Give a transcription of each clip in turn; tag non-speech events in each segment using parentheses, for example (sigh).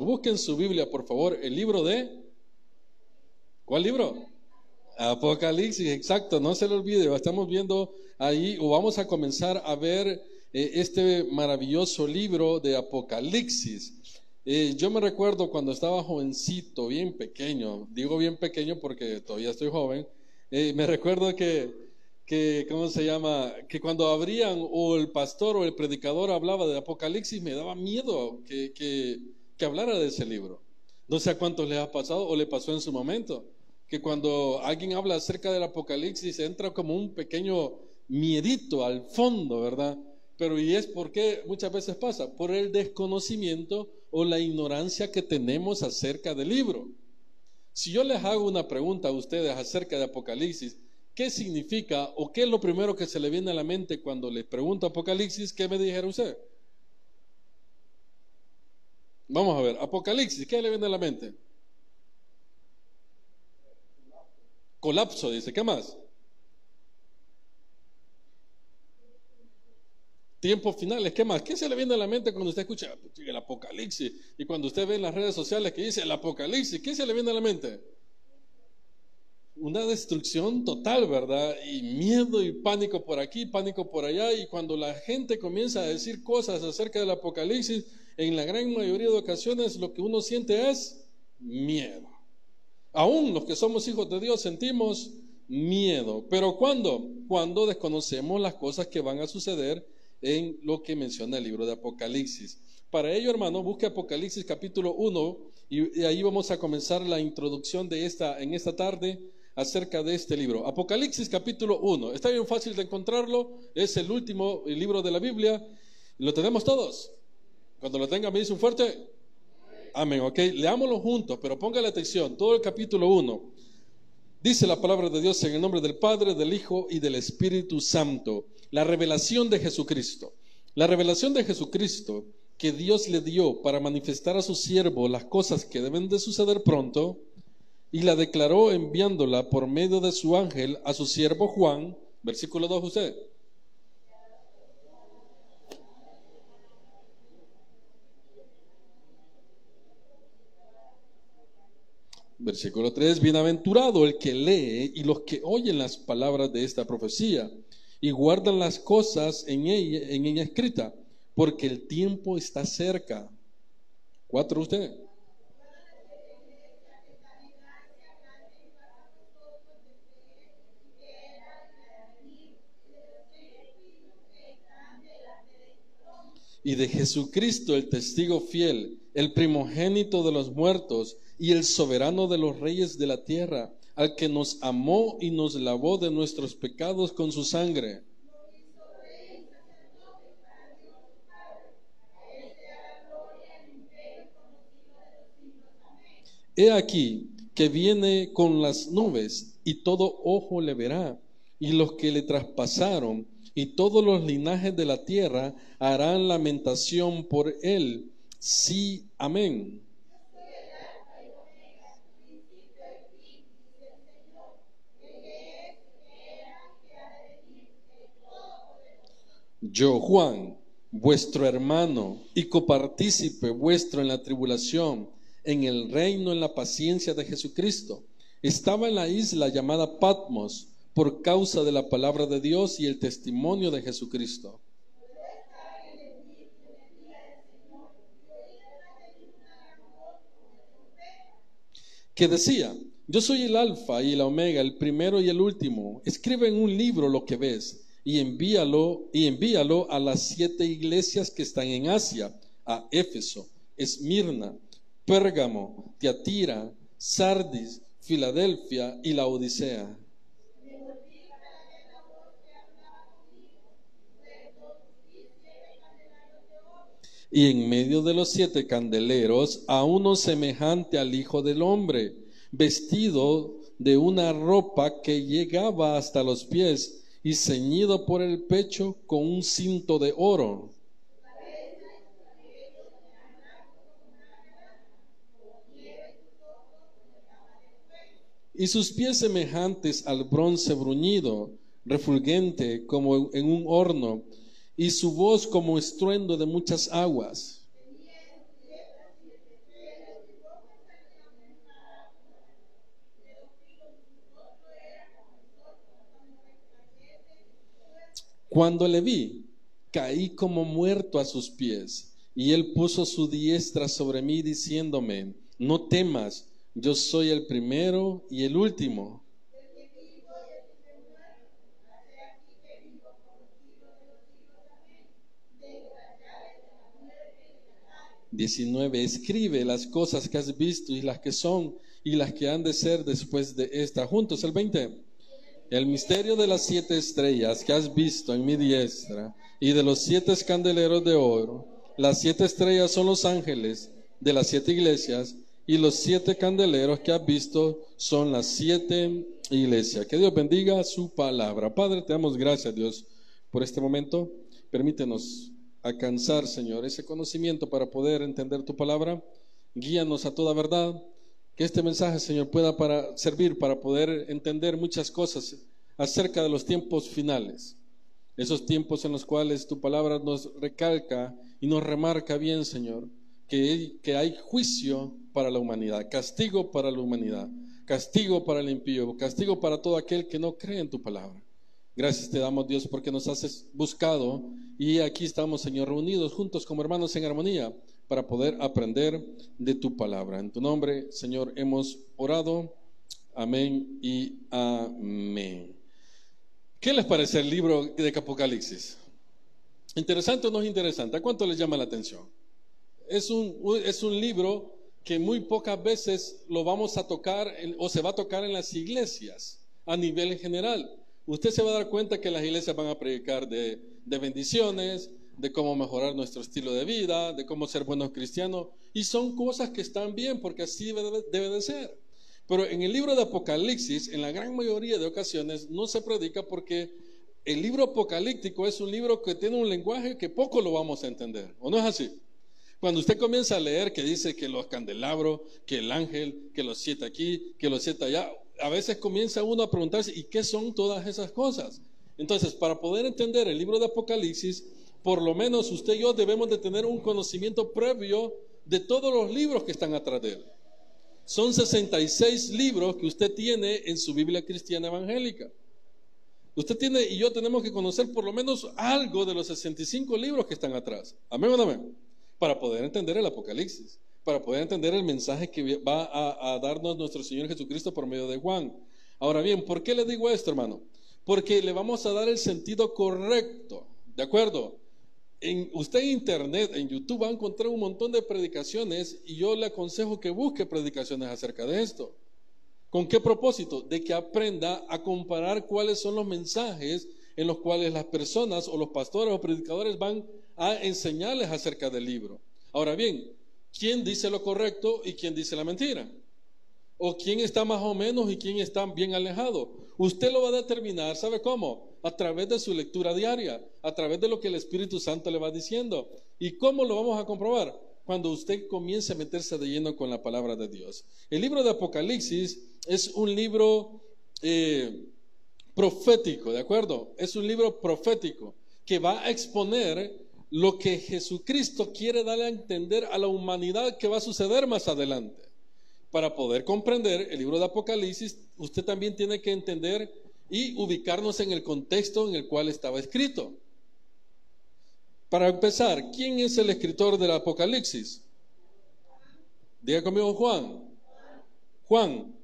Busquen su Biblia, por favor, el libro de... ¿Cuál libro? Apocalipsis, exacto, no se lo olvide, estamos viendo ahí o vamos a comenzar a ver eh, este maravilloso libro de Apocalipsis. Eh, yo me recuerdo cuando estaba jovencito, bien pequeño, digo bien pequeño porque todavía estoy joven, eh, me recuerdo que, que, ¿cómo se llama? Que cuando abrían o el pastor o el predicador hablaba de Apocalipsis, me daba miedo que, que, que hablara de ese libro. No sé a cuántos le ha pasado o le pasó en su momento, que cuando alguien habla acerca del Apocalipsis entra como un pequeño miedito al fondo, ¿verdad? Pero ¿y es por qué muchas veces pasa? Por el desconocimiento o la ignorancia que tenemos acerca del libro. Si yo les hago una pregunta a ustedes acerca de Apocalipsis, ¿qué significa o qué es lo primero que se le viene a la mente cuando les pregunto Apocalipsis? ¿Qué me dijeron usted? Vamos a ver, Apocalipsis, ¿qué le viene a la mente? Colapso, dice, ¿qué más? Tiempos finales, ¿qué más? ¿Qué se le viene a la mente cuando usted escucha el apocalipsis? Y cuando usted ve en las redes sociales que dice el apocalipsis, ¿qué se le viene a la mente? Una destrucción total, ¿verdad? Y miedo y pánico por aquí, pánico por allá. Y cuando la gente comienza a decir cosas acerca del apocalipsis, en la gran mayoría de ocasiones lo que uno siente es miedo. Aún los que somos hijos de Dios sentimos miedo. Pero ¿cuándo? Cuando desconocemos las cosas que van a suceder en lo que menciona el libro de Apocalipsis. Para ello, hermano, busque Apocalipsis capítulo 1 y, ahí vamos a comenzar la introducción de esta en esta tarde acerca de este libro. Apocalipsis capítulo 1. Está bien fácil de encontrarlo, es el último libro de la Biblia. ¿Lo tenemos todos? Cuando lo tenga me dice un fuerte Amén, ok. Leámoslo juntos, pero ponga la atención, todo el capítulo 1. Dice la palabra de Dios en el nombre del Padre, del Hijo y del Espíritu Santo la revelación de Jesucristo. La revelación de Jesucristo que Dios le dio para manifestar a su siervo las cosas que deben de suceder pronto, y la declaró enviándola por medio de su ángel a su siervo Juan, versículo 2 usted. Versículo 3, bienaventurado el que lee y los que oyen las palabras de esta profecía y guardan las cosas en ella, escrita, porque el tiempo está cerca. Cuatro usted. y de Jesucristo el testigo fiel, el primogénito de los muertos y el soberano de los reyes de la tierra, al que nos amó y nos lavó de nuestros pecados con su sangre. He aquí que viene con las nubes y todo ojo le verá, y los que le traspasaron y todos los linajes de la tierra harán lamentación por él. Sí, amén. Yo, Juan, vuestro hermano y copartícipe vuestro en la tribulación, en el reino, en la paciencia de Jesucristo, estaba en la isla llamada Patmos por causa de la palabra de Dios y el testimonio de Jesucristo. Que decía, yo soy el alfa y el omega, el primero y el último. Escribe en un libro lo que ves y envíalo y envíalo a las siete iglesias que están en Asia, a Éfeso, Esmirna, Pérgamo, Tiatira, Sardis, Filadelfia y la Odisea. Y en medio de los siete candeleros a uno semejante al Hijo del Hombre, vestido de una ropa que llegaba hasta los pies y ceñido por el pecho con un cinto de oro. Y sus pies semejantes al bronce bruñido, refulgente como en un horno, y su voz como estruendo de muchas aguas. Cuando le vi, caí como muerto a sus pies, y él puso su diestra sobre mí diciéndome, no temas, yo soy el primero y el último 19. Escribe las cosas que has visto y las que son y las que han de ser después de esta. Juntos, el 20. El misterio de las siete estrellas que has visto en mi diestra y de los siete candeleros de oro. Las siete estrellas son los ángeles de las siete iglesias y los siete candeleros que has visto son las siete iglesias. Que Dios bendiga su palabra. Padre, te damos gracias, Dios, por este momento. Permítenos alcanzar, Señor, ese conocimiento para poder entender tu palabra. Guíanos a toda verdad. Que este mensaje, Señor, pueda para servir para poder entender muchas cosas acerca de los tiempos finales. Esos tiempos en los cuales tu palabra nos recalca y nos remarca bien, Señor, que, que hay juicio para la humanidad, castigo para la humanidad, castigo para el impío, castigo para todo aquel que no cree en tu palabra. Gracias te damos, Dios, porque nos has buscado y aquí estamos, Señor, reunidos juntos como hermanos en armonía para poder aprender de tu palabra. En tu nombre, Señor, hemos orado. Amén y amén. ¿Qué les parece el libro de Apocalipsis? ¿Interesante o no es interesante? ¿A cuánto les llama la atención? Es un, es un libro que muy pocas veces lo vamos a tocar o se va a tocar en las iglesias a nivel general usted se va a dar cuenta que las iglesias van a predicar de, bendiciones, de cómo mejorar nuestro estilo de vida, de cómo ser buenos cristianos, y son cosas que están bien porque así debe, debe de ser. Pero en el libro de Apocalipsis, en la gran mayoría de ocasiones, no se predica porque el libro apocalíptico es un libro que tiene un lenguaje que poco lo vamos a entender, ¿o no es así? Cuando usted comienza a leer que dice que los candelabros, que el ángel, que los siete aquí, que los siete allá, a veces comienza uno a preguntarse, ¿y qué son todas esas cosas? Entonces, para poder entender el libro de Apocalipsis, por lo menos usted y yo debemos de tener un conocimiento previo de todos los libros que están atrás de él. Son 66 libros que usted tiene en su Biblia cristiana evangélica. Usted tiene y yo tenemos que conocer por lo menos algo de los 65 libros que están atrás. Amén o amén. Para poder entender el Apocalipsis para poder entender el mensaje que va a, darnos nuestro Señor Jesucristo por medio de Juan. Ahora bien, ¿por qué le digo esto, hermano? Porque le vamos a dar el sentido correcto, ¿de acuerdo? En, usted internet, en YouTube, va a encontrar un montón de predicaciones y yo le aconsejo que busque predicaciones acerca de esto. ¿Con qué propósito? De que aprenda a comparar cuáles son los mensajes en los cuales las personas o los pastores o predicadores van a enseñarles acerca del libro. Ahora bien, quién dice lo correcto y quién dice la mentira. O quién está más o menos y quién está bien alejado. Usted lo va a determinar, ¿sabe cómo? A través de su lectura diaria, a través de lo que el Espíritu Santo le va diciendo. ¿Y cómo lo vamos a comprobar? Cuando usted comience a meterse de lleno con la palabra de Dios. El libro de Apocalipsis es un libro eh, profético, ¿de acuerdo? Es un libro profético que va a exponer lo que Jesucristo quiere darle a entender a la humanidad que va a suceder más adelante. Para poder comprender el libro de Apocalipsis, usted también tiene que entender y ubicarnos en el contexto en el cual estaba escrito. Para empezar, ¿quién es el escritor del Apocalipsis? Diga conmigo Juan. Juan.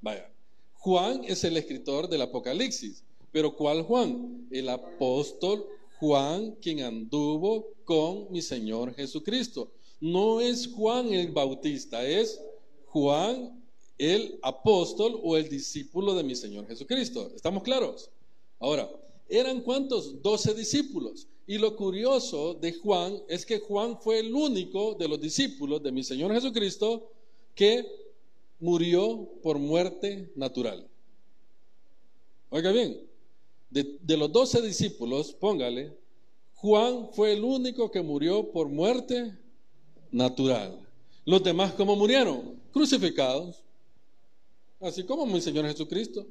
Vaya. Juan es el escritor del Apocalipsis. Pero ¿cuál Juan? El apóstol Juan quien anduvo con mi Señor Jesucristo. No es Juan el Bautista, es Juan el apóstol o el discípulo de mi Señor Jesucristo. ¿Estamos claros? Ahora, ¿eran cuántos? Doce discípulos. Y lo curioso de Juan es que Juan fue el único de los discípulos de mi Señor Jesucristo que murió por muerte natural. Oiga bien, de, los doce discípulos, póngale, Juan fue el único que murió por muerte natural. Los demás, ¿cómo murieron? Crucificados, así como mi Señor Jesucristo,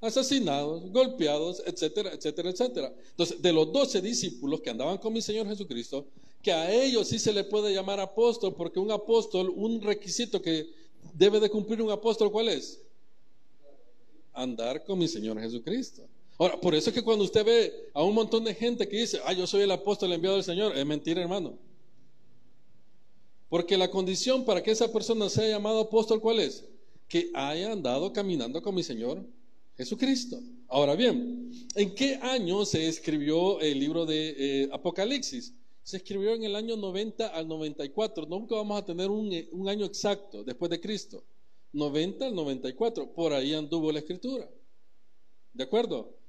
asesinados, golpeados, etcétera, etcétera, etcétera. Entonces, de los doce discípulos que andaban con mi Señor Jesucristo, que a ellos sí se le puede llamar apóstol, porque un apóstol, un requisito que debe de cumplir un apóstol, ¿cuál es? Andar con mi Señor Jesucristo. Ahora, por eso es que cuando usted ve a un montón de gente que dice, ah, yo soy el apóstol enviado del Señor, es mentira, hermano. Porque la condición para que esa persona sea llamado apóstol, ¿cuál es? Que haya andado caminando con mi Señor Jesucristo. Ahora bien, ¿en qué año se escribió el libro de eh, Apocalipsis? Se escribió en el año 90 al 94. Nunca vamos a tener un, un año exacto después de Cristo. 90 al 94. Por ahí anduvo la escritura. ¿De acuerdo?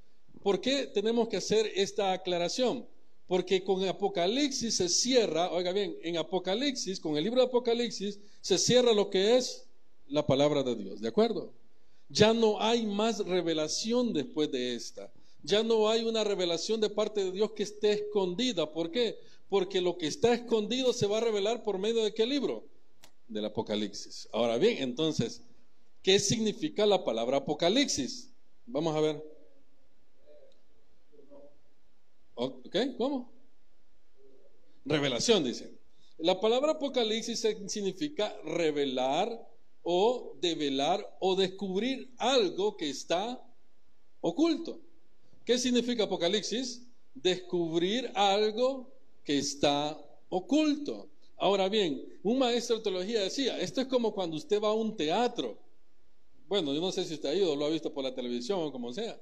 ¿Por qué tenemos que hacer esta aclaración? Porque con Apocalipsis se cierra, oiga bien, en Apocalipsis, con el libro de Apocalipsis, se cierra lo que es la palabra de Dios, ¿de acuerdo? Ya no hay más revelación después de esta. Ya no hay una revelación de parte de Dios que esté escondida. ¿Por qué? Porque lo que está escondido se va a revelar por medio de qué libro? Del Apocalipsis. Ahora bien, entonces, ¿qué significa la palabra Apocalipsis? Vamos a ver. ¿Ok? ¿Cómo? Revelación, dice. La palabra apocalipsis significa revelar o develar o descubrir algo que está oculto. ¿Qué significa apocalipsis? Descubrir algo que está oculto. Ahora bien, un maestro de teología decía, esto es como cuando usted va a un teatro. Bueno, yo no sé si usted ha ido lo ha visto por la televisión o como sea.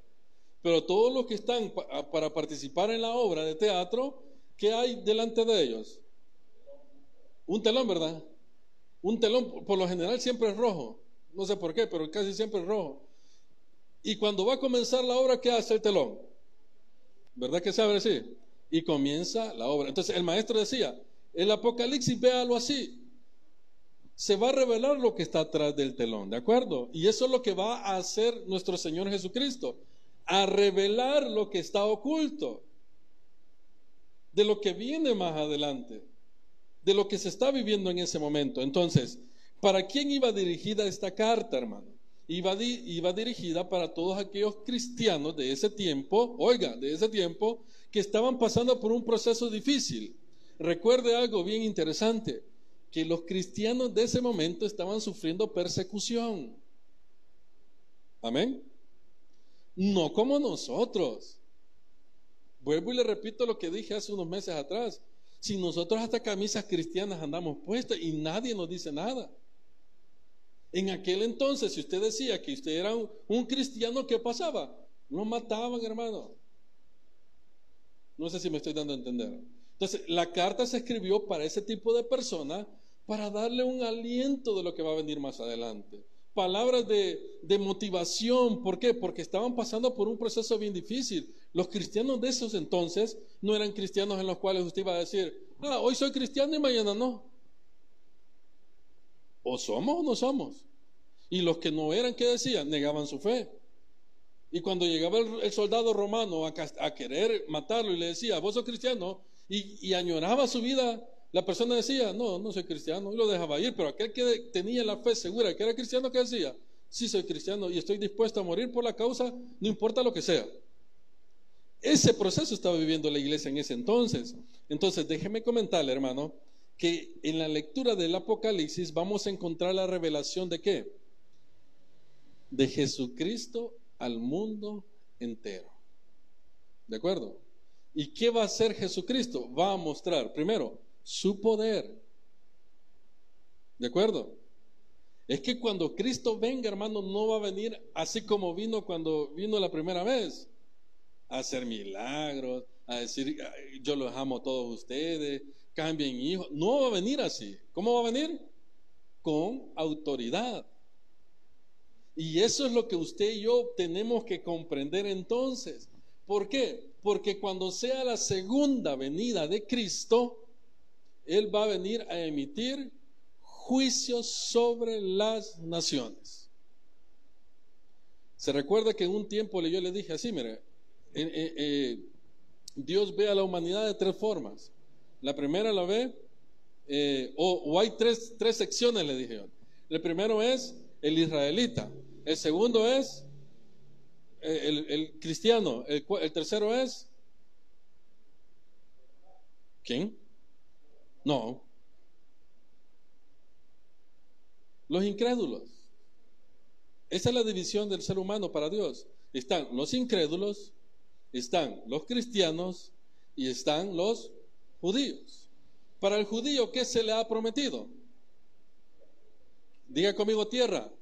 Pero todos los que están para participar en la obra de teatro, ¿qué hay delante de ellos? Un telón, ¿verdad? Un telón, por lo general siempre es rojo. No sé por qué, pero casi siempre es rojo. Y cuando va a comenzar la obra, ¿qué hace el telón? ¿Verdad que sabe así? Y comienza la obra. Entonces el maestro decía, el Apocalipsis véalo así. Se va a revelar lo que está atrás del telón, ¿de acuerdo? Y eso es lo que va a hacer nuestro Señor Jesucristo a revelar lo que está oculto, de lo que viene más adelante, de lo que se está viviendo en ese momento. Entonces, ¿para quién iba dirigida esta carta, hermano? Iba, iba dirigida para todos aquellos cristianos de ese tiempo, oiga, de ese tiempo, que estaban pasando por un proceso difícil. Recuerde algo bien interesante, que los cristianos de ese momento estaban sufriendo persecución. Amén. No como nosotros. Vuelvo y le repito lo que dije hace unos meses atrás. Si nosotros hasta camisas cristianas andamos puestas y nadie nos dice nada. En aquel entonces, si usted decía que usted era un, cristiano, ¿qué pasaba? Lo mataban, hermano. No sé si me estoy dando a entender. Entonces, la carta se escribió para ese tipo de persona para darle un aliento de lo que va a venir más adelante palabras de, motivación. ¿Por qué? Porque estaban pasando por un proceso bien difícil. Los cristianos de esos entonces no eran cristianos en los cuales usted iba a decir, ah, hoy soy cristiano y mañana no. O somos o no somos. Y los que no eran, ¿qué decían? Negaban su fe. Y cuando llegaba el, soldado romano a, querer matarlo y le decía, vos sos cristiano, y añoraba su vida la persona decía, no, no soy cristiano, y lo dejaba ir, pero aquel que tenía la fe segura que era cristiano, ¿qué decía? Sí, soy cristiano y estoy dispuesto a morir por la causa, no importa lo que sea. Ese proceso estaba viviendo la iglesia en ese entonces. Entonces, déjeme comentarle, hermano, que en la lectura del Apocalipsis vamos a encontrar la revelación de qué? De Jesucristo al mundo entero. ¿De acuerdo? ¿Y qué va a hacer Jesucristo? Va a mostrar, primero, su poder. ¿De acuerdo? Es que cuando Cristo venga, hermano, no va a venir así como vino cuando vino la primera vez, a hacer milagros, a decir, yo los amo a todos ustedes, cambien hijos. No va a venir así. ¿Cómo va a venir? Con autoridad. Y eso es lo que usted y yo tenemos que comprender entonces. ¿Por qué? Porque cuando sea la segunda venida de Cristo, él va a venir a emitir juicios sobre las naciones. Se recuerda que en un tiempo yo le dije así, mire, eh, eh, Dios ve a la humanidad de tres formas. La primera la ve, eh, o, hay tres, tres secciones, le dije yo. El primero es el israelita, el segundo es el, cristiano, el, el tercero es... ¿Quién? No. Los incrédulos. Esa es la división del ser humano para Dios. Están los incrédulos Están los cristianos y están los judíos. Para el judío, ¿qué se le ha prometido? Diga conmigo tierra.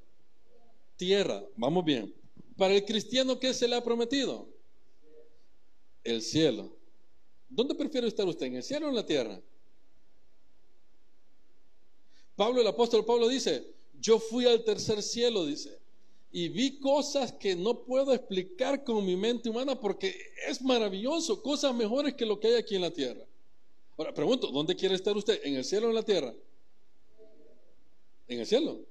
Tierra, vamos bien. Para el cristiano, ¿qué se le ha prometido? El cielo. ¿Dónde prefiere estar usted? ¿En el cielo o en la tierra? Pablo, el apóstol Pablo dice, yo fui al tercer cielo, dice, y vi cosas que no puedo explicar con mi mente humana porque es maravilloso, cosas mejores que lo que hay aquí en la tierra. Ahora, pregunto, ¿dónde quiere estar usted? ¿En el cielo o en la tierra? En el cielo.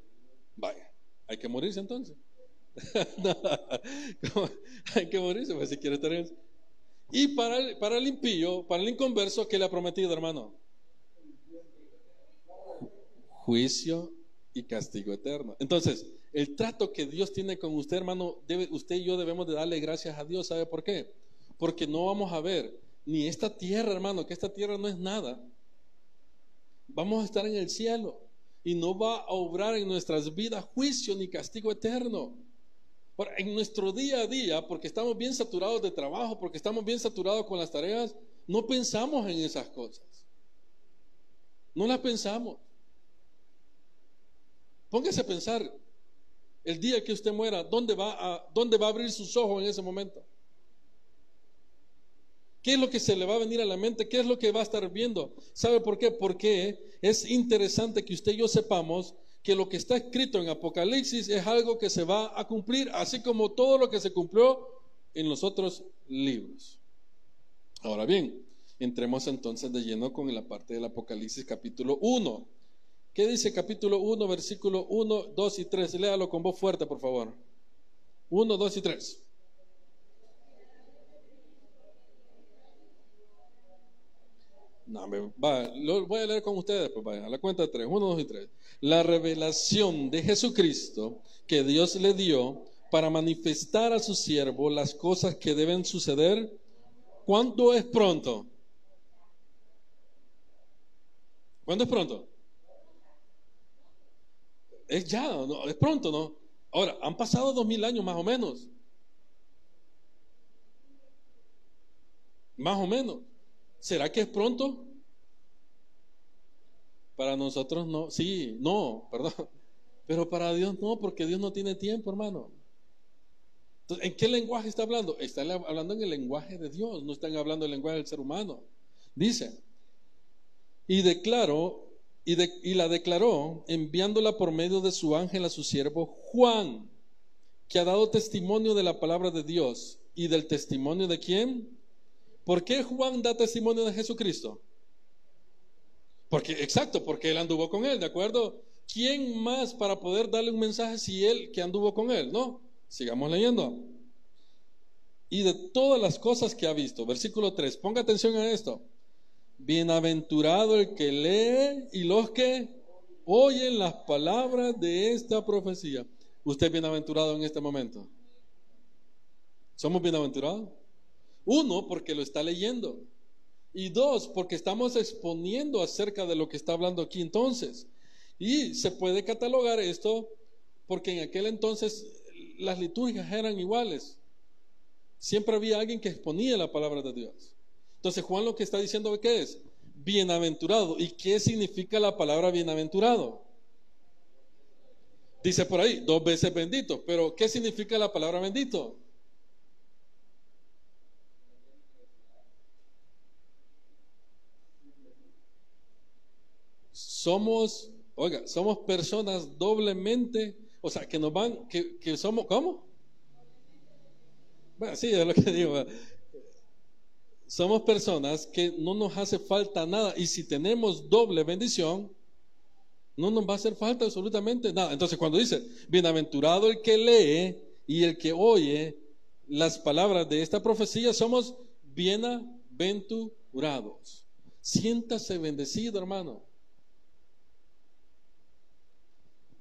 Vaya, hay que morirse entonces. (laughs) hay que morirse, pues si quiere estar en el. Y para el, para impío, para el inconverso, ¿qué le ha prometido, hermano? Juicio y castigo eterno. Entonces, el trato que Dios tiene con usted, hermano, usted y yo debemos de darle gracias a Dios. ¿Sabe por qué? Porque no vamos a ver ni esta tierra, hermano, que esta tierra no es nada. Vamos a estar en el cielo y no va a obrar en nuestras vidas juicio ni castigo eterno. Ahora, en nuestro día a día, porque estamos bien saturados de trabajo, porque estamos bien saturados con las tareas, no pensamos en esas cosas. No las pensamos. Póngase a pensar, el día que usted muera, ¿dónde va a, dónde va a abrir sus ojos en ese momento? ¿Qué es lo que se le va a venir a la mente? ¿Qué es lo que va a estar viendo? ¿Sabe por qué? Porque es interesante que usted y yo sepamos que lo que está escrito en Apocalipsis es algo que se va a cumplir, así como todo lo que se cumplió en los otros libros. Ahora bien, entremos entonces de lleno con la parte del Apocalipsis capítulo 1. ¿Qué dice capítulo 1, versículo 1, 2 y 3? Léalo con voz fuerte, por favor. 1, 2 y 3. No, va, lo voy a leer con ustedes, pues vaya, a la cuenta de tres, uno, dos y tres. La revelación de Jesucristo que Dios le dio para manifestar a su siervo las cosas que deben suceder. ¿Cuándo es pronto? ¿Cuándo es pronto? Es ya, es pronto, ¿no? Ahora, han pasado dos mil años más o menos. Más o menos. ¿Será que es pronto? Para nosotros no, sí, no, perdón. (laughs) Pero para Dios no, porque Dios no tiene tiempo, hermano. Entonces, ¿en qué lenguaje está hablando? Está hablando en el lenguaje de Dios, no están hablando el lenguaje del ser humano. Dice, y declaró, y, la declaró enviándola por medio de su ángel a su siervo Juan, que ha dado testimonio de la palabra de Dios. ¿Y del testimonio de quién? ¿Por qué Juan da testimonio de Jesucristo? Porque, exacto, porque él anduvo con él, ¿de acuerdo? ¿Quién más para poder darle un mensaje si él que anduvo con él? No, sigamos leyendo. Y de todas las cosas que ha visto, versículo 3, ponga atención a esto. Bienaventurado el que lee y los que oyen las palabras de esta profecía. ¿Usted es bienaventurado en este momento? ¿Somos bienaventurados? Uno, porque lo está leyendo. Y dos, porque estamos exponiendo acerca de lo que está hablando aquí entonces. Y se puede catalogar esto porque en aquel entonces las liturgias eran iguales. Siempre había alguien que exponía la palabra de Dios. Entonces Juan lo que está diciendo ¿qué es? Bienaventurado. ¿Y qué significa la palabra bienaventurado? Dice por ahí, dos veces bendito. Pero ¿qué significa la palabra bendito? somos, oiga, somos personas doblemente, o sea, que nos van, que, somos, ¿cómo? Bueno, sí, es lo que digo. Somos personas que no nos hace falta nada y si tenemos doble bendición, no nos va a hacer falta absolutamente nada. Entonces cuando dice, bienaventurado el que lee y el que oye las palabras de esta profecía, somos bienaventurados. Siéntase bendecido, hermano.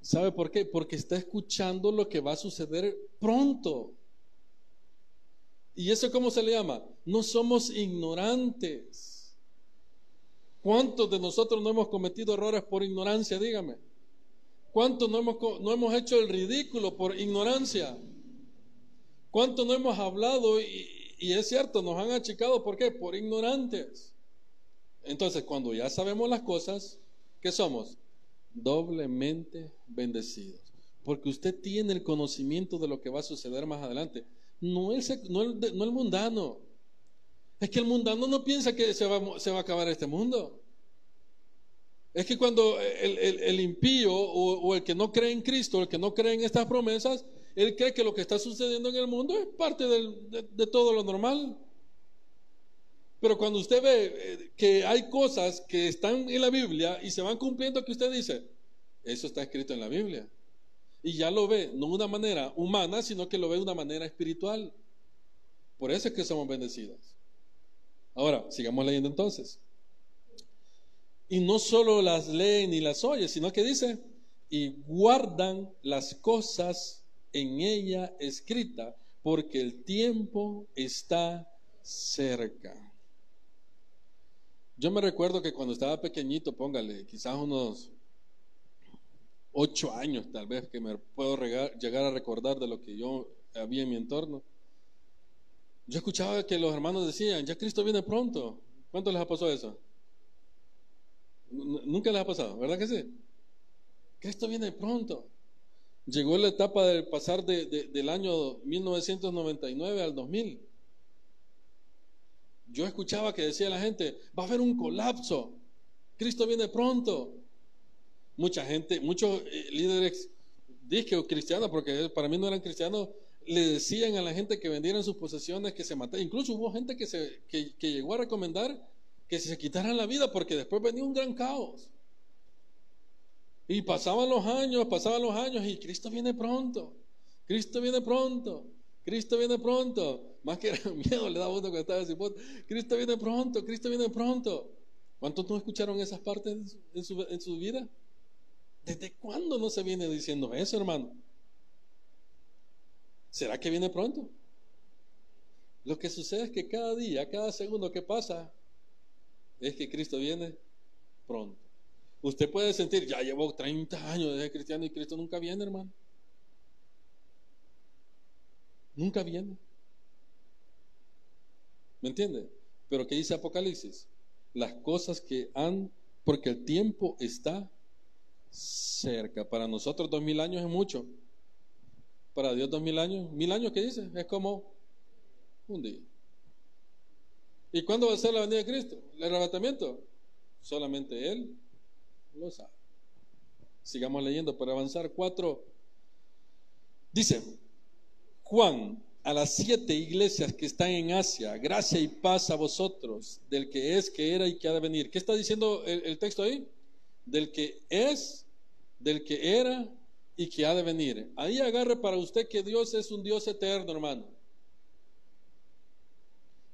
¿Sabe por qué? Porque está escuchando lo que va a suceder pronto. ¿Y eso cómo se le llama? No somos ignorantes. ¿Cuántos de nosotros no hemos cometido errores por ignorancia? Dígame. ¿Cuántos no hemos, no hemos hecho el ridículo por ignorancia? ¿Cuántos no hemos hablado y, y es cierto, nos han achicado, ¿por qué? Por ignorantes. Entonces, cuando ya sabemos las cosas, ¿qué somos? Doblemente bendecidos. Porque usted tiene el conocimiento de lo que va a suceder más adelante. No el, no el, mundano. Es que el mundano no piensa que se va, se va a acabar este mundo. Es que cuando el, impío o, el que no cree en Cristo, el que no cree en estas promesas, él cree que lo que está sucediendo en el mundo es parte de, todo lo normal. Pero cuando usted ve eh, que hay cosas que están en la Biblia y se van cumpliendo, que usted dice, eso está escrito en la Biblia. Y ya lo ve, no de una manera humana, sino que lo ve de una manera espiritual. Por eso es que somos bendecidos. Ahora, sigamos leyendo entonces. Y no solo las leen y las oyen, sino que dice, y guardan las cosas en ella escrita, porque el tiempo está cerca. Yo me recuerdo que cuando estaba pequeñito, póngale, quizás unos ocho años tal vez, que me puedo llegar a recordar de lo que yo había en mi entorno. Yo escuchaba que los hermanos decían, ya Cristo viene pronto. ¿Cuánto les ha pasado eso? Nunca les ha pasado, ¿verdad que sí? Cristo viene pronto. Llegó la etapa de pasar del año 1999 al 2000. Yo escuchaba que decía la gente, va a haber un colapso. Cristo viene pronto. Mucha gente, muchos eh, líderes dije cristianos, porque para mí no eran cristianos, le decían a la gente que vendieran sus posesiones, que se mataran. Incluso hubo gente que, se, que llegó a recomendar que se quitaran la vida porque después venía un gran caos. Y pasaban los años, pasaban los años y Cristo viene pronto. Cristo viene pronto. Cristo viene pronto. Más que (laughs) miedo le daba uno que estaba diciendo, Cristo viene pronto, Cristo viene pronto. ¿Cuántos no escucharon esas partes su, en su vida? ¿Desde cuándo no se viene diciendo eso, hermano? ¿Será que viene pronto? Lo que sucede es que cada día, cada segundo que pasa, es que Cristo viene pronto. Usted puede sentir, ya llevo 30 años de cristiano y Cristo nunca viene, hermano. Nunca viene. ¿Me entiende? Pero ¿qué dice Apocalipsis? Las cosas que han, porque el tiempo está cerca. Para nosotros dos mil años es mucho. Para Dios dos mil años, mil años, ¿qué dice? Es como un día. ¿Y cuándo va a ser la venida de Cristo? ¿El arrebatamiento? Solamente Él lo sabe. Sigamos leyendo para avanzar. Cuatro. Dice, Juan, a las siete iglesias que están en Asia, gracia y paz a vosotros, del que es, que era y que ha de venir. ¿Qué está diciendo el, el texto ahí? Del que es, del que era y que ha de venir. Ahí agarre para usted que Dios es un Dios eterno, hermano.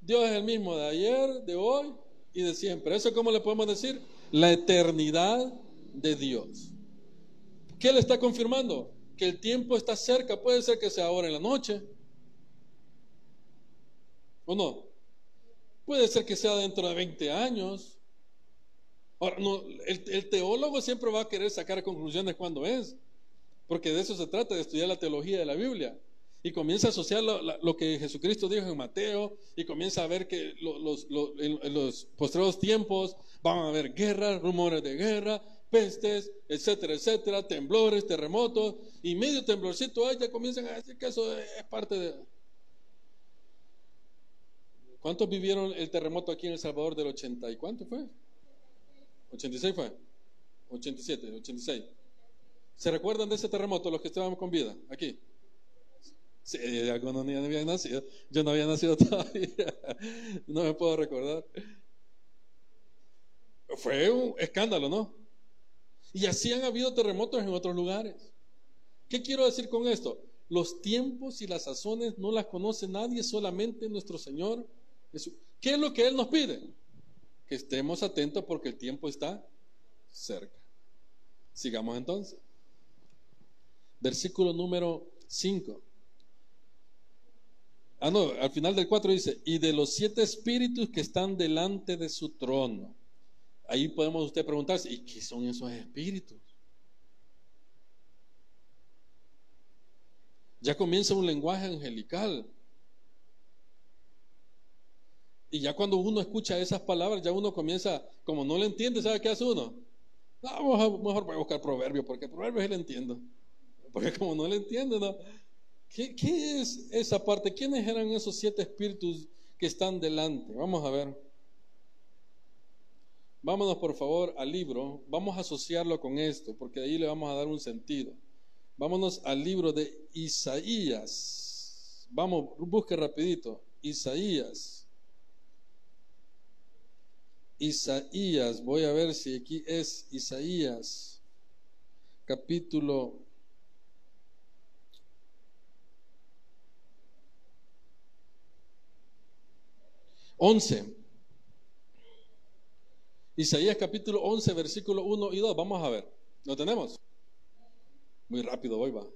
Dios es el mismo de ayer, de hoy y de siempre. ¿Eso cómo le podemos decir? La eternidad de Dios. ¿Qué le está confirmando? Que el tiempo está cerca. Puede ser que sea ahora en la noche. ¿O no? Puede ser que sea dentro de 20 años. Ahora, el, teólogo siempre va a querer sacar conclusiones cuando es. Porque de eso se trata, de estudiar la teología de la Biblia y comienza a asociar lo, que Jesucristo dijo en Mateo y comienza a ver que los, en, los postreros tiempos van a haber guerras, rumores de guerra, pestes, etcétera, etcétera, temblores, terremotos y medio temblorcito ahí ya comienzan a decir que eso es parte de... ¿Cuántos vivieron el terremoto aquí en El Salvador del 80 y cuánto fue? 86 fue. 87, 86. ¿Se recuerdan de ese terremoto los que estaban con vida aquí? Sí, algunos ni habían nacido. Yo no había nacido (laughs) todavía. No me puedo recordar. Fue un escándalo, ¿no? Y así han habido terremotos en otros lugares. ¿Qué quiero decir con esto? Los tiempos y las sazones no las conoce nadie, solamente nuestro Señor Jesús. ¿Qué es lo que Él nos pide? Que estemos atentos porque el tiempo está cerca. Sigamos entonces. Versículo número 5. Ah, no, al final del 4 dice, y de los siete espíritus que están delante de su trono. Ahí podemos usted preguntarse, ¿y qué son esos espíritus? Ya comienza un lenguaje angelical. Y ya cuando uno escucha esas palabras, ya uno comienza, como no le entiende, ¿sabe qué hace uno? Vamos a, mejor voy a buscar proverbio, porque proverbio sí le entiendo. Porque como no le entiende, ¿no? ¿Qué, ¿Qué es esa parte? ¿Quiénes eran esos siete espíritus que están delante? Vamos a ver. Vámonos por favor al libro, vamos a asociarlo con esto, porque de ahí le vamos a dar un sentido. Vámonos al libro de Isaías. Vamos, busque rapidito. Isaías. Isaías, voy a ver si aquí es Isaías, capítulo 11. Isaías capítulo 11, versículo 1 y 2. Vamos a ver. ¿Lo tenemos? Muy rápido hoy va.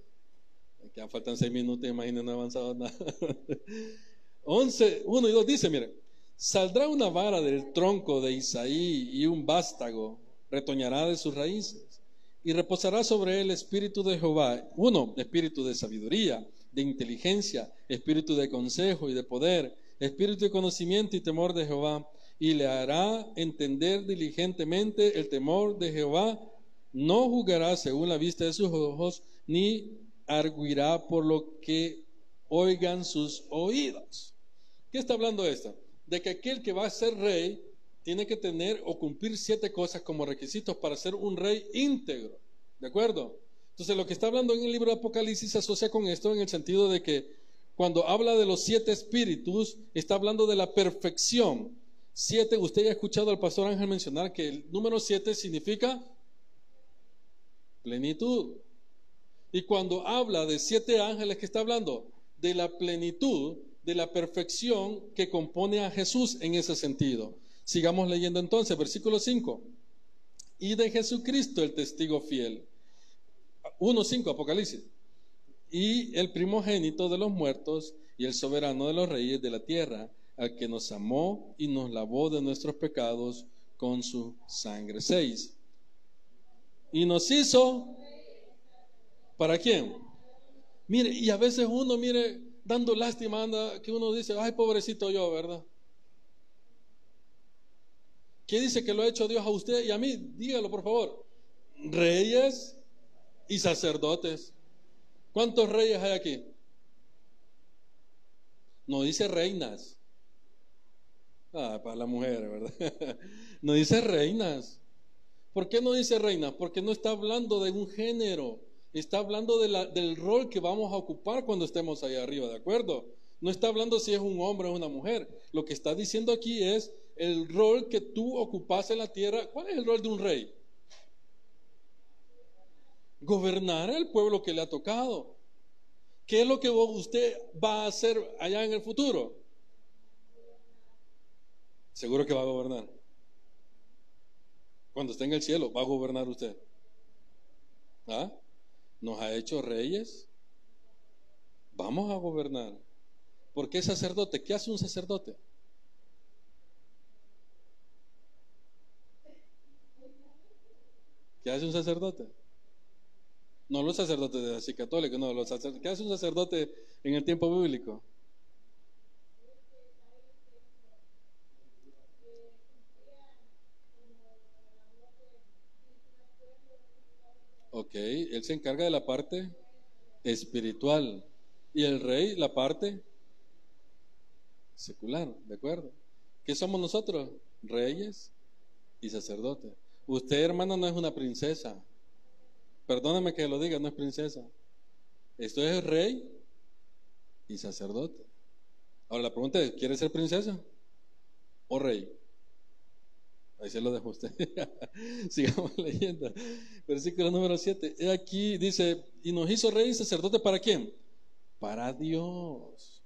Ya faltan seis minutos, imagínense, no ha avanzado nada. (laughs) 11, 1 y 2 dice, mire, saldrá una vara del tronco de Isaí y un vástago retoñará de sus raíces y reposará sobre él espíritu de Jehová. Uno, espíritu de sabiduría, de inteligencia, espíritu de consejo y de poder, espíritu de conocimiento y temor de Jehová. Y le hará entender diligentemente el temor de Jehová no jugará según la vista de sus ojos, ni arguirá por lo que oigan sus oídos. ¿Qué está hablando esto? De que aquel que va a ser rey tiene que tener o cumplir siete cosas como requisitos para ser un rey íntegro. ¿De acuerdo? Entonces lo que está hablando en el libro de Apocalipsis se asocia con esto en el sentido de que cuando habla de los siete espíritus, está hablando de la perfección. Siete, usted ya ha escuchado al pastor Ángel mencionar que el número siete significa plenitud. Y cuando habla de siete ángeles, que está hablando? De la plenitud, de la perfección que compone a Jesús en ese sentido. Sigamos leyendo entonces, versículo 5. Y de Jesucristo el testigo fiel. 1.5, Apocalipsis. Y el primogénito de los muertos y el soberano de los reyes de la tierra, al que nos amó y nos lavó de nuestros pecados con su sangre. 6 y nos hizo ¿para quién? Mire, y a veces uno, mire, dando lástima, anda, que uno dice, ay, pobrecito yo, ¿verdad? ¿Qué dice que lo ha hecho Dios a usted y a mí? Dígalo, por favor. Reyes y sacerdotes. ¿Cuántos reyes hay aquí? No dice reinas. Ah, para la mujer, ¿verdad? (laughs) no dice reinas. ¿Por qué no dice reina? Porque no está hablando de un género, está hablando del rol que vamos a ocupar cuando estemos allá arriba, ¿de acuerdo? No está hablando si es un hombre o una mujer. Lo que está diciendo aquí es el rol que tú ocupas en la tierra. ¿Cuál es el rol de un rey? Gobernar el pueblo que le ha tocado. ¿Qué es lo que usted va a hacer allá en el futuro? Seguro que va a gobernar. Cuando esté en el cielo, va a gobernar usted. ¿Ah? Nos ha hecho reyes. Vamos a gobernar. ¿Por qué sacerdote? ¿Qué hace un sacerdote? ¿Qué hace un sacerdote? No los sacerdotes de católicos, no, los sacerdotes. ¿Qué hace un sacerdote en el tiempo bíblico? Él se encarga de la parte espiritual y el rey la parte secular, ¿de acuerdo? ¿Qué somos nosotros? Reyes y sacerdotes. Usted, hermana, no es una princesa. Perdóname que lo diga, no es princesa. Esto es rey y sacerdote. Ahora la pregunta es, ¿quiere ser princesa o rey? Ahí se lo dejo usted. (laughs) Sigamos (laughs) leyendo. Versículo número 7. Aquí dice, y nos hizo rey y sacerdote para quién? Para Dios.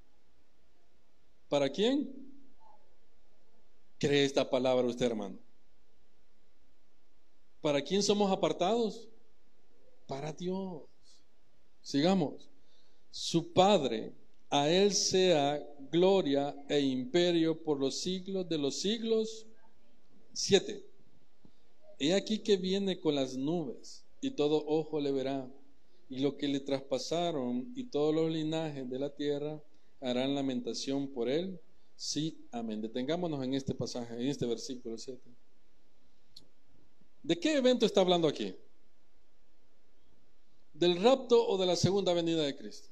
¿Para quién? ¿Cree esta palabra usted, hermano? ¿Para quién somos apartados? Para Dios. Sigamos. Su Padre, a Él sea gloria e imperio por los siglos de los siglos. Siete. He aquí que viene con las nubes y todo ojo le verá y lo que le traspasaron y todos los linajes de la tierra harán lamentación por él. Sí, amén. Detengámonos en este pasaje, en este versículo 7. ¿De qué evento está hablando aquí? ¿Del rapto o de la segunda venida de Cristo?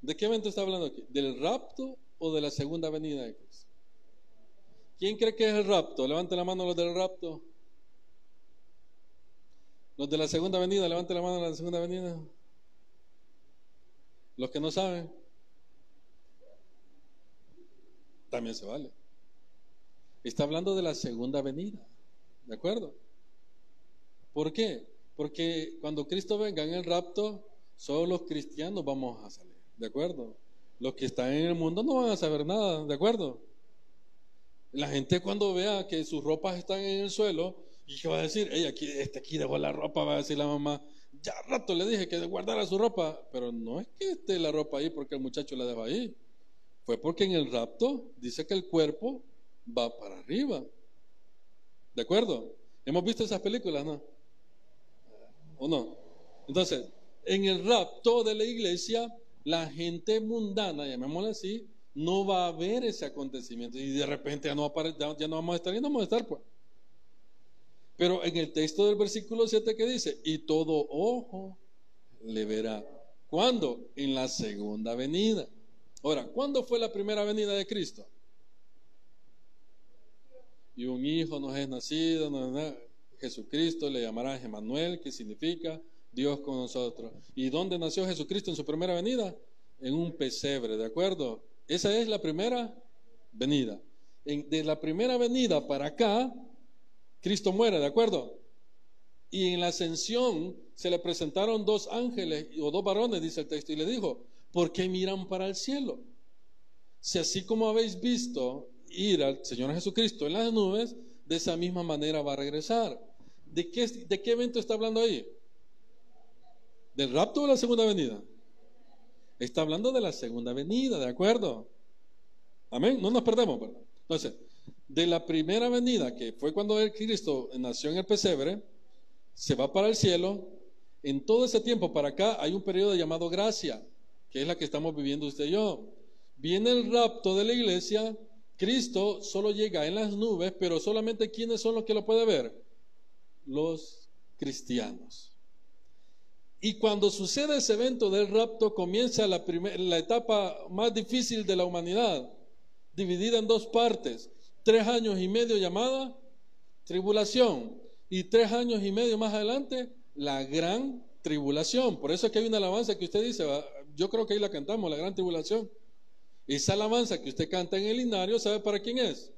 ¿De qué evento está hablando aquí? ¿Del rapto o de la segunda venida de Cristo? ¿Quién cree que es el rapto? Levante la mano los del rapto. Los de la segunda venida, levante la mano de la segunda venida. Los que no saben, también se vale. Está hablando de la segunda venida, ¿de acuerdo? ¿Por qué? Porque cuando Cristo venga en el rapto, solo los cristianos vamos a salir, ¿de acuerdo? Los que están en el mundo no van a saber nada, ¿de acuerdo? La gente cuando vea que sus ropas están en el suelo, ¿y qué va a decir? Ella aquí, este aquí dejó la ropa, va a decir la mamá, ya rato le dije que guardara su ropa, pero no es que esté la ropa ahí porque el muchacho la dejó ahí. Fue porque en el rapto dice que el cuerpo va para arriba. ¿De acuerdo? Hemos visto esas películas, ¿no? ¿O no? Entonces, en el rapto de la iglesia, la gente mundana, llamémosla así, no va a ver ese acontecimiento y de repente ya no, ya no vamos a estar y no vamos a estar, pues. Pero en el texto del versículo 7 que dice, y todo ojo le verá. ¿Cuándo? En la segunda venida. Ahora, ¿cuándo fue la primera venida de Cristo? Y un hijo nos es nacido, Jesucristo le llamará Emanuel, que significa Dios con nosotros. ¿Y dónde nació Jesucristo en su primera venida? En un pesebre, ¿de acuerdo? Esa es la primera venida. de la primera venida para acá, Cristo muere, ¿de acuerdo? Y en la ascensión se le presentaron dos ángeles o dos varones, dice el texto, y le dijo, ¿por qué miran para el cielo? Si así como habéis visto ir al Señor Jesucristo en las nubes, de esa misma manera va a regresar. ¿De qué, de qué evento está hablando ahí? ¿Del rapto o de la segunda venida? Está hablando de la segunda venida, ¿de acuerdo? Amén. No nos perdemos, ¿verdad? Entonces, de la primera venida, que fue cuando el Cristo nació en el pesebre, se va para el cielo. En todo ese tiempo para acá hay un periodo llamado gracia, que es la que estamos viviendo usted y yo. Viene el rapto de la iglesia, Cristo solo llega en las nubes, pero solamente ¿quiénes son los que lo pueden ver? Los cristianos. Y cuando sucede ese evento del rapto, comienza la, la etapa más difícil de la humanidad, dividida en dos partes tres años y medio llamada tribulación y tres años y medio más adelante la gran tribulación. Por eso es que hay una alabanza que usted dice, yo creo que ahí la cantamos, la gran tribulación. Esa alabanza que usted canta en el linario, ¿sabe para quién es?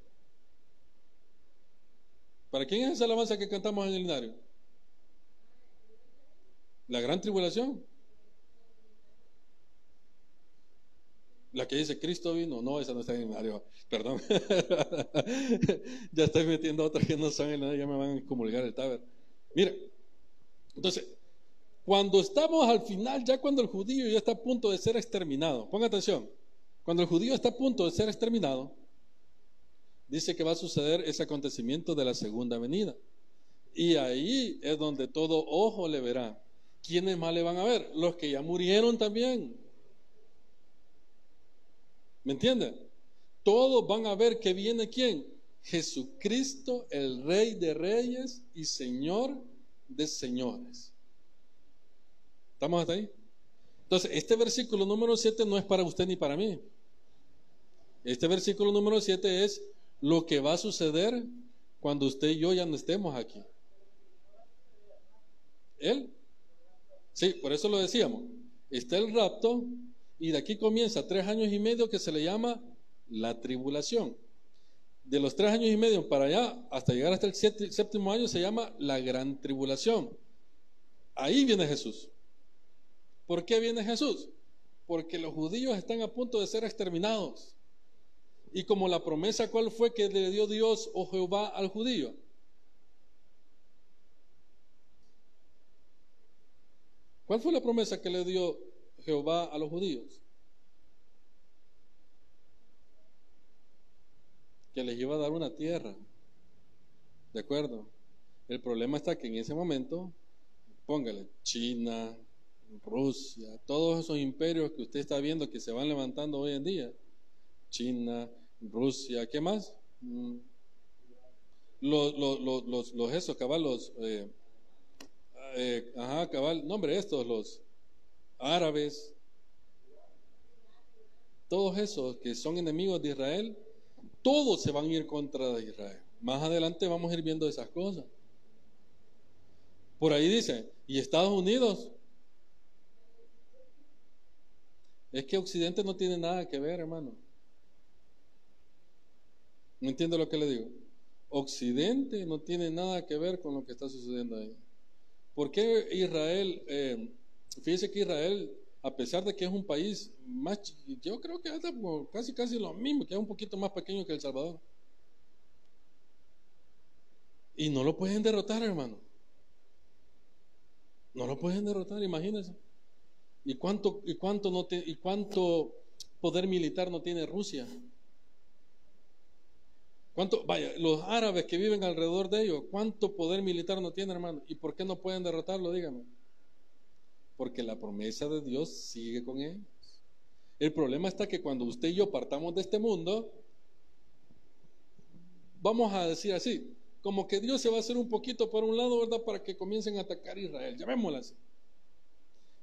¿Para quién es esa alabanza que cantamos en el linario? La gran tribulación. La que dice Cristo vino, no, esa no está en el linario, perdón. (laughs) ya estoy metiendo otras que no son en el ya me van a comulgar el taber. Mire, entonces, cuando estamos al final, ya cuando el judío ya está a punto de ser exterminado, ponga atención, cuando el judío está a punto de ser exterminado, dice que va a suceder ese acontecimiento de la segunda venida. Y ahí es donde todo ojo le verá. ¿Quiénes más le van a ver? Los que ya murieron también. ¿Me entienden? Todos van a ver que viene quién? Jesucristo, el Rey de Reyes y Señor de Señores. ¿Estamos hasta ahí? Entonces, este versículo número 7 no es para usted ni para mí. Este versículo número 7 es lo que va a suceder cuando usted y yo ya no estemos aquí. ¿Él? Sí, por eso lo decíamos. Está el rapto, y de aquí comienza tres años y medio que se le llama la tribulación. De los tres años y medio para allá, hasta llegar hasta el séptimo año, se llama la gran tribulación. Ahí viene Jesús. ¿Por qué viene Jesús? Porque los judíos están a punto de ser exterminados. Y como la promesa, ¿cuál fue que le dio Dios o Jehová al judío? ¿Cuál fue la promesa que le dio Jehová a los judíos? Que les iba a dar una tierra. ¿De acuerdo? El problema está que en ese momento, póngale, China, Rusia, todos esos imperios que usted está viendo que se van levantando hoy en día, China, Rusia, ¿qué más? Mm. Los, los, los, los, esos, cabal, los, eh, eh, ajá, cabal, nombre estos, los árabes, todos esos que son enemigos de Israel, todos se van a ir contra Israel. Más adelante vamos a ir viendo esas cosas. Por ahí dice, ¿y Estados Unidos? Es que Occidente no tiene nada que ver, hermano. No entiendo lo que le digo. Occidente no tiene nada que ver con lo que está sucediendo ahí. ¿Por qué Israel? Eh, fíjese que Israel, a pesar de que es un país más, yo creo que hasta casi casi lo mismo, que es un poquito más pequeño que El Salvador. Y no lo pueden derrotar, hermano. No lo pueden derrotar, imagínense. ¿Y cuánto, y cuánto, no y cuánto poder militar no tiene Rusia? ¿Cuánto, vaya, los árabes que viven alrededor de ellos, cuánto poder militar no tienen, hermano? ¿Y por qué no pueden derrotarlo? Dígame. Porque la promesa de Dios sigue con ellos. El problema está que cuando usted y yo partamos de este mundo, vamos a decir así, como que Dios se va a hacer un poquito por un lado, ¿verdad? Para que comiencen a atacar a Israel, llamémosla así.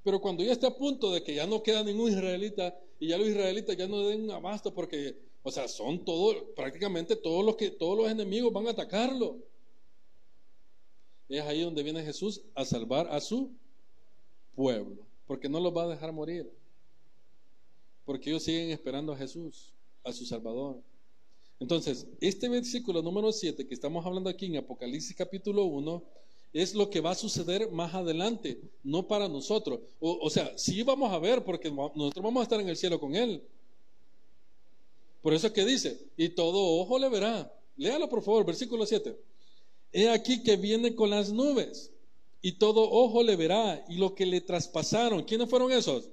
Pero cuando ya esté a punto de que ya no queda ningún israelita y ya los israelitas ya no den un abasto porque o sea, son todos, prácticamente todos los que, todos los enemigos van a atacarlo. Es ahí donde viene Jesús a salvar a su pueblo, porque no los va a dejar morir. Porque ellos siguen esperando a Jesús, a su Salvador. Entonces, este versículo número 7 que estamos hablando aquí en Apocalipsis capítulo 1 es lo que va a suceder más adelante, no para nosotros. O, o sea, sí vamos a ver porque nosotros vamos a estar en el cielo con Él, por eso es que dice, y todo ojo le verá. Léalo por favor, versículo 7. He aquí que viene con las nubes, y todo ojo le verá, y lo que le traspasaron, ¿quiénes fueron esos?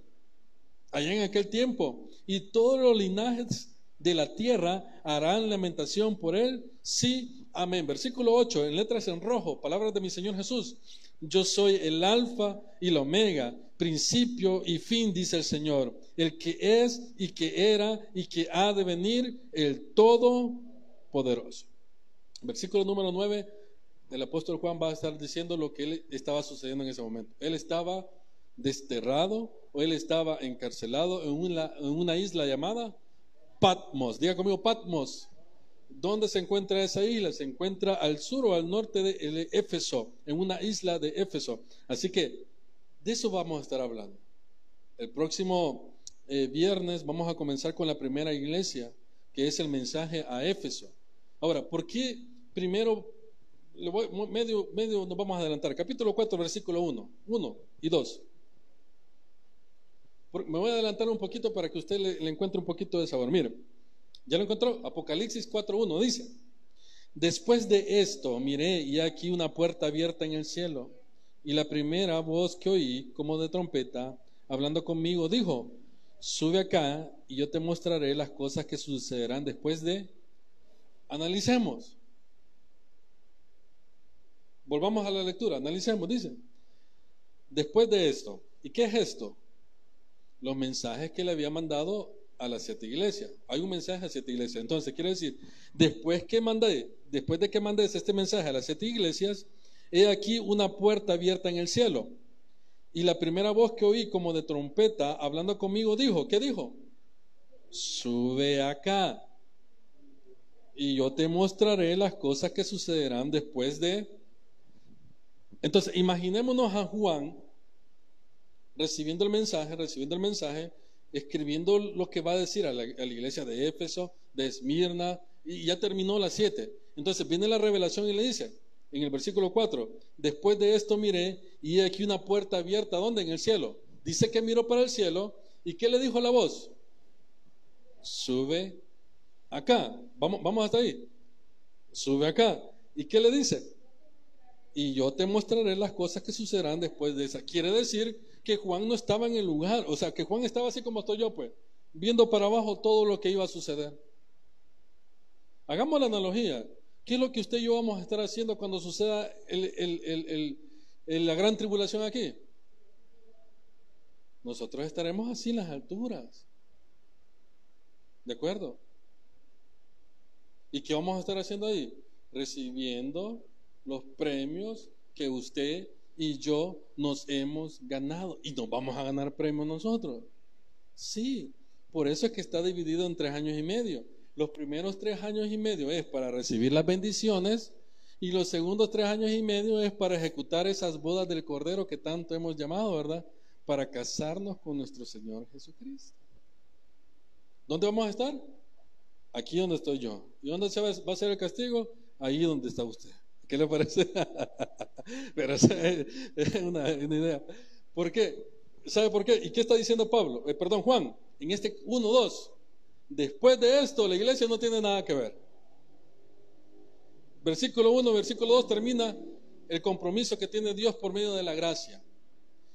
Allá en aquel tiempo. Y todos los linajes de la tierra harán lamentación por él. Sí, amén. Versículo 8, en letras en rojo, palabras de mi Señor Jesús. Yo soy el alfa y la omega, principio y fin, dice el Señor, el que es y que era y que ha de venir, el Todopoderoso. Versículo número 9, el apóstol Juan va a estar diciendo lo que estaba sucediendo en ese momento. Él estaba desterrado o él estaba encarcelado en una isla llamada Patmos. Diga conmigo, Patmos. ¿Dónde se encuentra esa isla? Se encuentra al sur o al norte de Éfeso, en una isla de Éfeso. Así que de eso vamos a estar hablando. El próximo eh, viernes vamos a comenzar con la primera iglesia, que es el mensaje a Éfeso. Ahora, ¿por qué primero, medio, medio nos vamos a adelantar? Capítulo 4, versículo 1, 1 y 2. Me voy a adelantar un poquito para que usted le, le encuentre un poquito de sabor. Mire. ¿Ya lo encontró? Apocalipsis 4.1 dice, después de esto miré y aquí una puerta abierta en el cielo y la primera voz que oí como de trompeta hablando conmigo dijo, sube acá y yo te mostraré las cosas que sucederán después de... Analicemos. Volvamos a la lectura, analicemos, dice. Después de esto, ¿y qué es esto? Los mensajes que le había mandado a las siete iglesias. Hay un mensaje a siete iglesias. Entonces, quiere decir, después que mandé, después de que mandé este mensaje a las siete iglesias, he aquí una puerta abierta en el cielo. Y la primera voz que oí como de trompeta hablando conmigo dijo, ¿qué dijo? Sube acá y yo te mostraré las cosas que sucederán después de... Entonces, imaginémonos a Juan recibiendo el mensaje, recibiendo el mensaje, escribiendo lo que va a decir a la, iglesia de Éfeso, de Esmirna, y ya terminó las siete. Entonces viene la revelación y le dice, en el versículo 4, después de esto miré y aquí una puerta abierta, ¿dónde? En el cielo. Dice que miró para el cielo y ¿qué le dijo la voz? Sube acá. Vamos, vamos hasta ahí. Sube acá. ¿Y qué le dice? Y yo te mostraré las cosas que sucederán después de esa. Quiere decir que Juan no estaba en el lugar, o sea, que Juan estaba así como estoy yo, pues, viendo para abajo todo lo que iba a suceder. Hagamos la analogía. ¿Qué es lo que usted y yo vamos a estar haciendo cuando suceda la gran tribulación aquí? nosotros estaremos así en las alturas. ¿De acuerdo? ¿Y qué vamos a estar haciendo ahí? Recibiendo los premios que usted y yo nos hemos ganado. Y nos vamos a ganar premios nosotros. Sí, por eso es que está dividido en tres años y medio. Los primeros tres años y medio es para recibir las bendiciones y los segundos tres años y medio es para ejecutar esas bodas del Cordero que tanto hemos llamado, ¿verdad? Para casarnos con nuestro Señor Jesucristo. ¿Dónde vamos a estar? Aquí donde estoy yo. ¿Y dónde se va, a ser el castigo? Ahí donde está usted. ¿Qué le parece? (laughs) Pero es una, idea. ¿Por qué? ¿Sabe por qué? ¿Y qué está diciendo Pablo? Eh, perdón, Juan, en este 1.2. Después de esto, la iglesia no tiene nada que ver. Versículo 1, versículo 2 termina el compromiso que tiene Dios por medio de la gracia.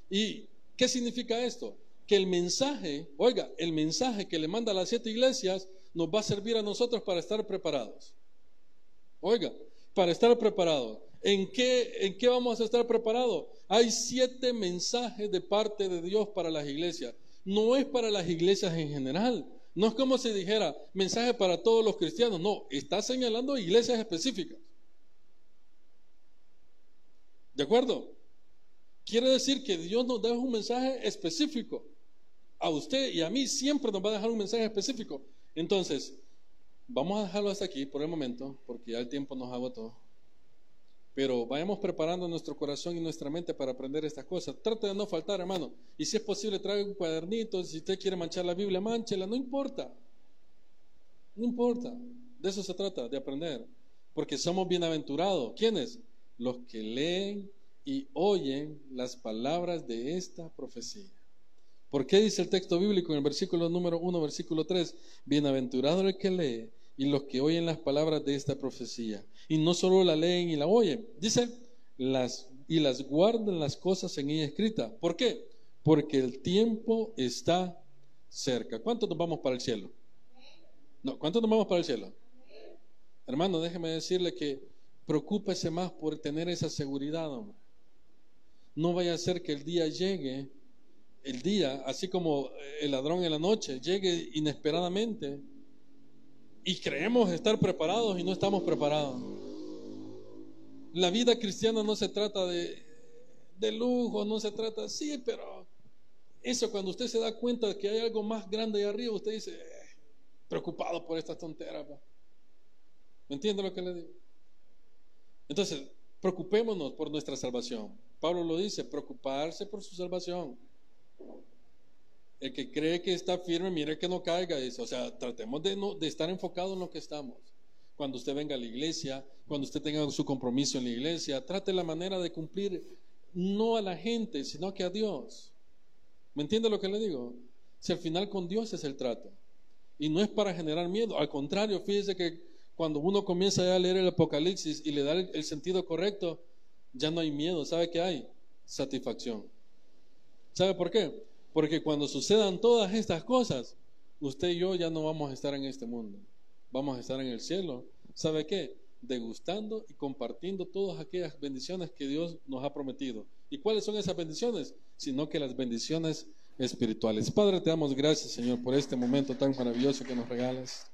¿Y qué significa esto? Que el mensaje, oiga, el mensaje que le manda a las siete iglesias nos va a servir a nosotros para estar preparados. Oiga, para estar preparados. ¿En qué, ¿En qué vamos a estar preparados? Hay siete mensajes de parte de Dios para las iglesias. No es para las iglesias en general. No es como si dijera mensaje para todos los cristianos. No, está señalando iglesias específicas. ¿De acuerdo? Quiere decir que Dios nos da un mensaje específico. A usted y a mí siempre nos va a dejar un mensaje específico. Entonces, vamos a dejarlo hasta aquí por el momento, porque ya el tiempo nos agotó. Pero vayamos preparando nuestro corazón y nuestra mente para aprender estas cosas. Trate de no faltar, hermano. Y si es posible, traiga un cuadernito. Si usted quiere manchar la Biblia, manchela. No importa. No importa. De eso se trata, de aprender. Porque somos bienaventurados. ¿Quiénes? Los que leen y oyen las palabras de esta profecía. ¿Por qué dice el texto bíblico en el versículo número 1, versículo 3? Bienaventurado el que lee y los que oyen las palabras de esta profecía. Y no solo la leen y la oyen, dice, las, y las guardan las cosas en ella escritas. ¿Por qué? Porque el tiempo está cerca. ¿Cuántos nos vamos para el cielo? No, ¿cuántos nos vamos para el cielo? Hermano, déjeme decirle que preocúpese más por tener esa seguridad, hombre. No vaya a ser que el día llegue, el día, así como el ladrón en la noche, llegue inesperadamente y creemos estar preparados y no estamos preparados. La vida cristiana no se trata de, de lujo, no se trata, sí, pero eso cuando usted se da cuenta que hay algo más grande ahí arriba, usted dice, eh, preocupado por estas tonteras. ¿Me entiende lo que le digo? Entonces, preocupémonos por nuestra salvación. Pablo lo dice, preocuparse por su salvación. El que cree que está firme, mire que no caiga. Dice, o sea, tratemos de, estar enfocados en lo que estamos. Cuando usted venga a la iglesia, cuando usted tenga su compromiso en la iglesia, trate la manera de cumplir no a la gente, sino que a Dios. ¿Me entiende lo que le digo? Si al final con Dios es el trato. Y no es para generar miedo. Al contrario, fíjese que cuando uno comienza a leer el Apocalipsis y le da el, el sentido correcto, ya no hay miedo. ¿Sabe qué hay? Satisfacción. ¿Sabe por qué? Porque cuando sucedan todas estas cosas, usted y yo ya no vamos a estar en este mundo. Vamos a estar en el cielo. ¿Sabe qué? Degustando y compartiendo todas aquellas bendiciones que Dios nos ha prometido. ¿Y cuáles son esas bendiciones? Sino que las bendiciones espirituales. Padre, te damos gracias, Señor, por este momento tan maravilloso que nos regalas.